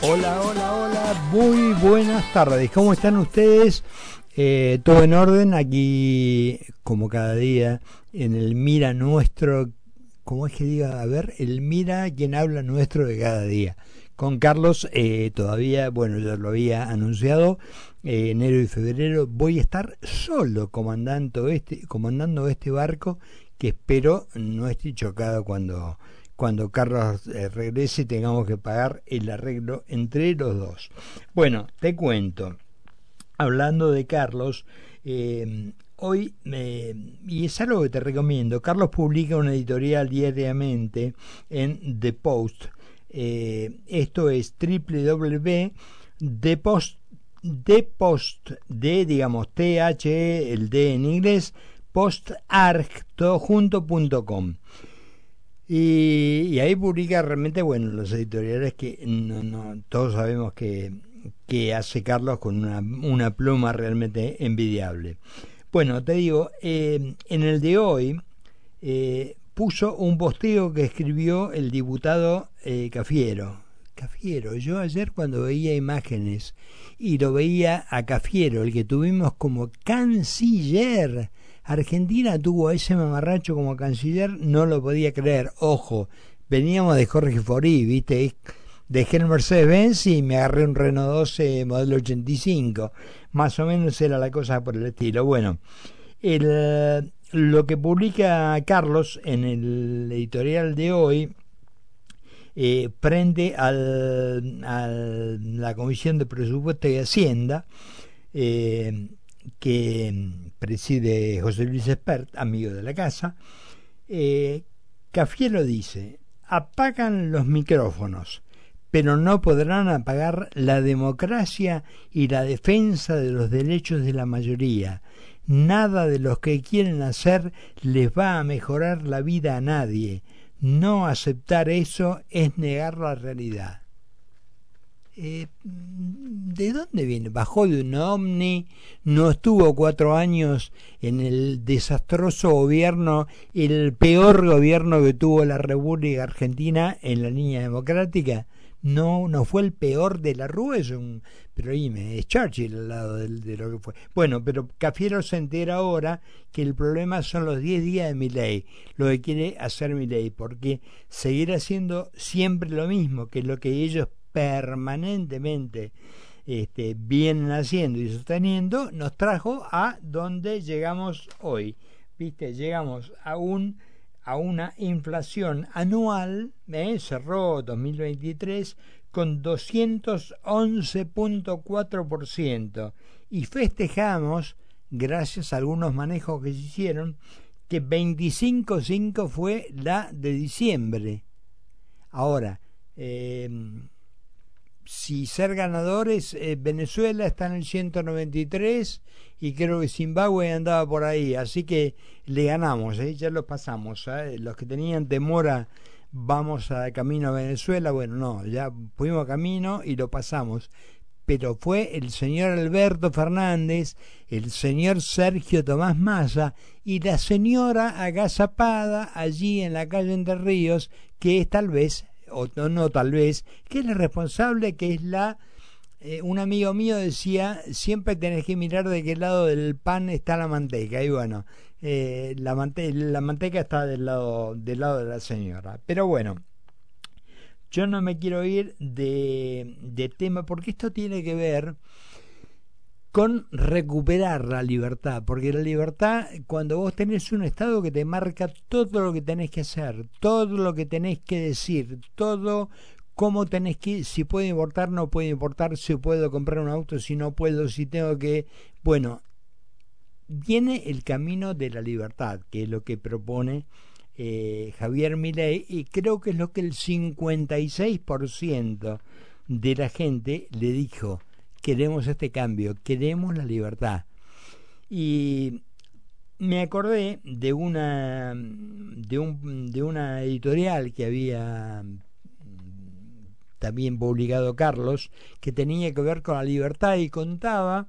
Hola, hola, hola, muy buenas tardes. ¿Cómo están ustedes? Eh, todo en orden aquí, como cada día, en el Mira Nuestro, ¿cómo es que diga? A ver, el Mira quien habla nuestro de cada día. Con Carlos, eh, todavía, bueno, ya lo había anunciado, eh, enero y febrero voy a estar solo comandando este, comandando este barco que espero no esté chocado cuando cuando Carlos eh, regrese tengamos que pagar el arreglo entre los dos. Bueno, te cuento, hablando de Carlos, eh, hoy, y es algo que te recomiendo, Carlos publica una editorial diariamente en The Post. Eh, esto es www.thepost de post de digamos t h e, el d en inglés postarg todo y, ahí publica realmente, bueno, los editoriales que no, no, todos sabemos que, que hace Carlos con una, una pluma realmente envidiable. Bueno, te digo, eh, en el de hoy eh, puso un posteo que escribió el diputado eh, Cafiero. Cafiero, yo ayer cuando veía imágenes y lo veía a Cafiero, el que tuvimos como canciller Argentina tuvo a ese mamarracho como canciller, no lo podía creer. Ojo, veníamos de Jorge Forí, ¿viste? Dejé el Mercedes-Benz y me agarré un Renault 12 modelo 85. Más o menos era la cosa por el estilo. Bueno, el, lo que publica Carlos en el editorial de hoy eh, prende al, la Comisión de Presupuesto y Hacienda eh, que preside José Luis Espert, amigo de la casa, eh, Cafiero dice, apagan los micrófonos, pero no podrán apagar la democracia y la defensa de los derechos de la mayoría. Nada de lo que quieren hacer les va a mejorar la vida a nadie. No aceptar eso es negar la realidad. Eh, ¿de dónde viene? Bajó de un ovni, no estuvo cuatro años en el desastroso gobierno, el peor gobierno que tuvo la República Argentina en la línea democrática. No, no fue el peor de la rúa, es un, pero dime, es Churchill al lado de, lo que fue. Bueno, pero Cafiero se entera ahora que el problema son los 10 días de mi ley, lo que quiere hacer mi ley, porque seguir haciendo siempre lo mismo, que lo que ellos permanentemente este, vienen haciendo y sosteniendo, nos trajo a donde llegamos hoy. ¿Viste? Llegamos a un a una inflación anual, ¿eh? cerró 2023 con 211.4% y festejamos, gracias a algunos manejos que se hicieron, que 25.5 fue la de diciembre. Ahora, eh, si ser ganadores, eh, Venezuela está en el 193 y creo que Zimbabue andaba por ahí, así que le ganamos, ¿eh? ya lo pasamos. ¿eh? Los que tenían temor vamos a camino a Venezuela, bueno, no, ya fuimos camino y lo pasamos. Pero fue el señor Alberto Fernández, el señor Sergio Tomás Massa y la señora agazapada allí en la calle Entre Ríos, que es tal vez o no, tal vez, que es la responsable, que es la... Eh, un amigo mío decía, siempre tenés que mirar de qué lado del pan está la manteca. Y bueno, eh, la, la manteca está del lado, del lado de la señora. Pero bueno, yo no me quiero ir de, de tema, porque esto tiene que ver con recuperar la libertad, porque la libertad, cuando vos tenés un Estado que te marca todo lo que tenés que hacer, todo lo que tenés que decir, todo cómo tenés que, si puedo importar, no puedo importar, si puedo comprar un auto, si no puedo, si tengo que, bueno, viene el camino de la libertad, que es lo que propone eh, Javier Milei, y creo que es lo que el 56% de la gente le dijo queremos este cambio, queremos la libertad. Y me acordé de una de, un, de una editorial que había también publicado Carlos, que tenía que ver con la libertad y contaba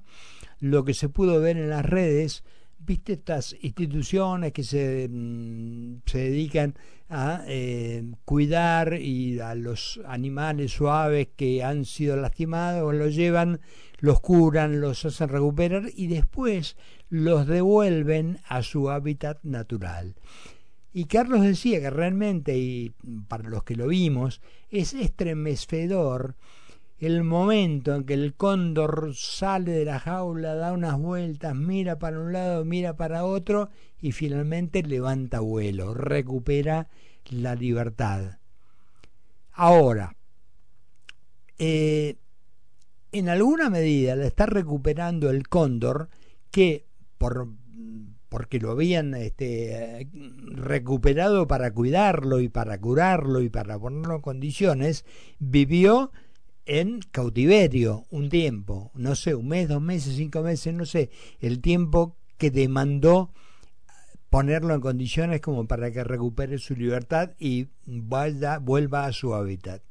lo que se pudo ver en las redes viste estas instituciones que se, mm, se dedican a eh, cuidar y a los animales suaves que han sido lastimados, los llevan, los curan, los hacen recuperar y después los devuelven a su hábitat natural. Y Carlos decía que realmente, y para los que lo vimos, es estremecedor el momento en que el cóndor sale de la jaula, da unas vueltas, mira para un lado, mira para otro y finalmente levanta vuelo, recupera la libertad. Ahora, eh, en alguna medida la está recuperando el cóndor que por porque lo habían este, recuperado para cuidarlo y para curarlo y para ponerlo en condiciones, vivió en cautiverio un tiempo, no sé, un mes, dos meses, cinco meses, no sé, el tiempo que demandó ponerlo en condiciones como para que recupere su libertad y vaya, vuelva a su hábitat.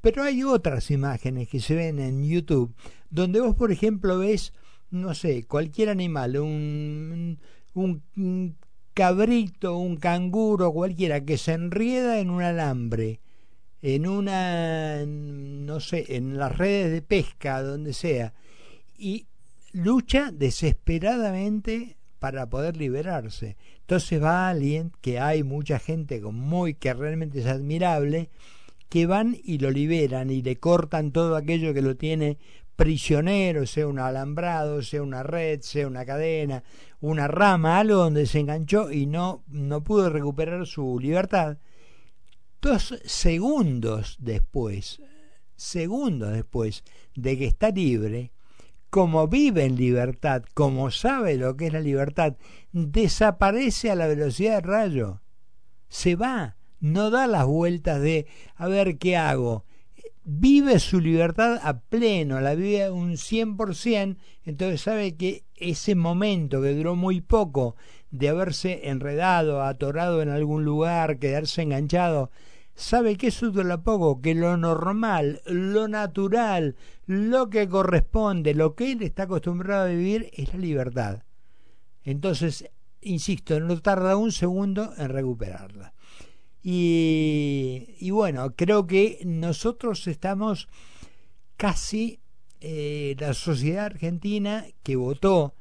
Pero hay otras imágenes que se ven en YouTube donde vos, por ejemplo, ves, no sé, cualquier animal, un, un cabrito, un canguro, cualquiera, que se enrieda en un alambre en una, no sé, en las redes de pesca, donde sea, y lucha desesperadamente para poder liberarse. Entonces va alguien, que hay mucha gente con muy, que realmente es admirable, que van y lo liberan y le cortan todo aquello que lo tiene prisionero, sea un alambrado, sea una red, sea una cadena, una rama, algo donde se enganchó y no, no pudo recuperar su libertad dos segundos después, segundos después de que está libre, como vive en libertad, como sabe lo que es la libertad, desaparece a la velocidad de rayo. Se va, no da las vueltas de a ver qué hago. Vive su libertad a pleno, la vive un 100%, entonces sabe que ese momento que duró muy poco de haberse enredado, atorado en algún lugar, quedarse enganchado, sabe que eso dura poco, que lo normal, lo natural, lo que corresponde, lo que él está acostumbrado a vivir es la libertad. Entonces, insisto, no tarda un segundo en recuperarla. Y, y bueno, creo que nosotros estamos casi, eh, la sociedad argentina que votó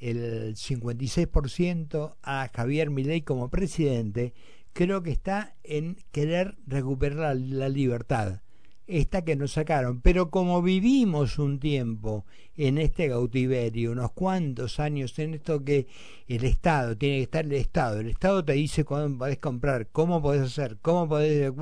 el 56% a Javier Milei como presidente, creo que está en querer recuperar la, libertad, esta que nos sacaron. Pero como vivimos un tiempo en este cautiverio, unos cuantos años en esto que el Estado, tiene que estar el Estado, el Estado te dice cuándo podés comprar, cómo podés hacer, cómo podés...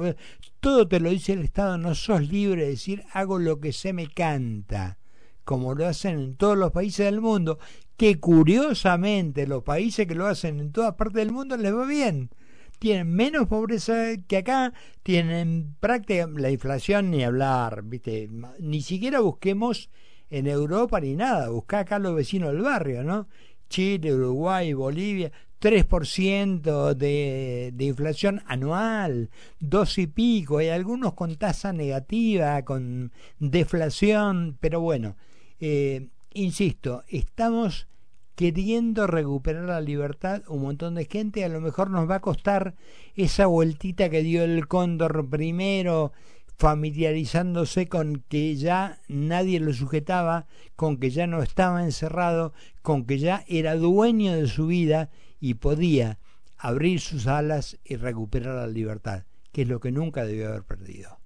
Todo te lo dice el Estado, no sos libre de decir hago lo que se me canta como lo hacen en todos los países del mundo, que curiosamente los países que lo hacen en todas partes del mundo les va bien tienen menos pobreza que acá, tienen práctica la inflación ni hablar, ¿viste? Ni siquiera busquemos en Europa ni nada, busca acá los vecinos del barrio, ¿no? Chile, Uruguay, Bolivia, 3% de, de inflación anual, dos y pico, hay algunos con tasa negativa, con deflación, pero bueno, eh, insisto, estamos queriendo recuperar la libertad un montón de gente, a lo mejor nos va a costar esa vueltita que dio el cóndor primero, familiarizándose con que ya nadie lo sujetaba, con que ya no estaba encerrado, con que ya era dueño de su vida y podía abrir sus alas y recuperar la libertad, que es lo que nunca debió haber perdido.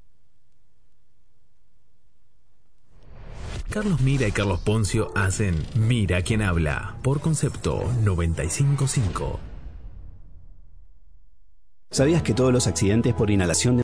Carlos Mira y Carlos Poncio hacen Mira quien habla por concepto 955. ¿Sabías que todos los accidentes por inhalación de